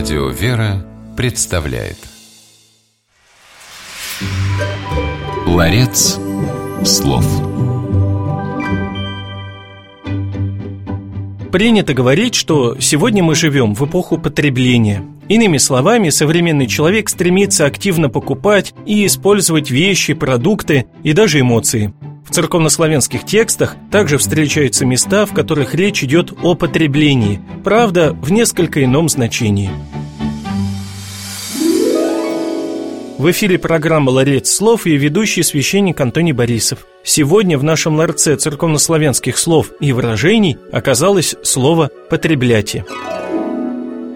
Радио «Вера» представляет Ларец слов Принято говорить, что сегодня мы живем в эпоху потребления. Иными словами, современный человек стремится активно покупать и использовать вещи, продукты и даже эмоции. В церковнославянских текстах также встречаются места, в которых речь идет о потреблении, правда, в несколько ином значении. В эфире программа «Ларец слов» и ведущий священник Антоний Борисов. Сегодня в нашем ларце церковнославянских слов и выражений оказалось слово «потреблятие».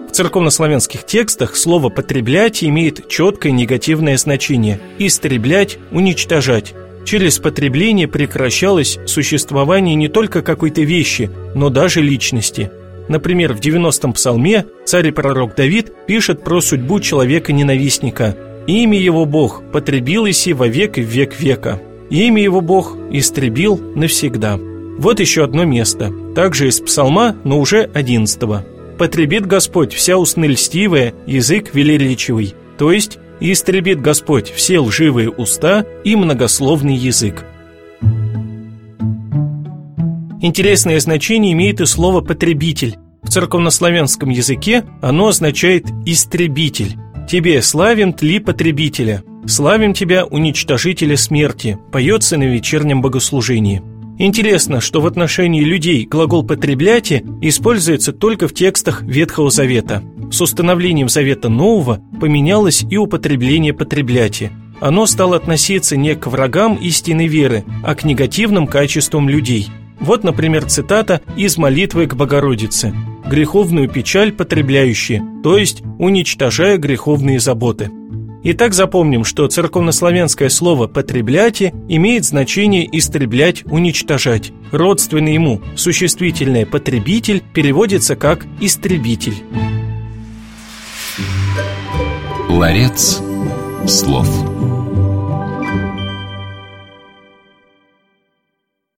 В церковнославянских текстах слово «потреблять» имеет четкое негативное значение – истреблять, уничтожать. Через потребление прекращалось существование не только какой-то вещи, но даже личности. Например, в 90-м псалме царь и пророк Давид пишет про судьбу человека-ненавистника. «Имя его Бог потребил иси во век и век века. Имя его Бог истребил навсегда». Вот еще одно место, также из псалма, но уже 11-го. «Потребит Господь вся устны льстивая, язык велеречивый». То есть истребит Господь все лживые уста и многословный язык. Интересное значение имеет и слово «потребитель». В церковнославянском языке оно означает «истребитель». «Тебе славим тли потребителя, славим тебя, уничтожителя смерти», поется на вечернем богослужении. Интересно, что в отношении людей глагол «потребляйте» используется только в текстах Ветхого Завета. С установлением Завета Нового поменялось и употребление «потреблятие». Оно стало относиться не к врагам истинной веры, а к негативным качествам людей. Вот, например, цитата из молитвы к Богородице «Греховную печаль потребляющие», то есть уничтожая греховные заботы. Итак, запомним, что церковнославянское слово «потребляйте» имеет значение «истреблять», «уничтожать». Родственное ему существительное «потребитель» переводится как «истребитель». Ларец слов.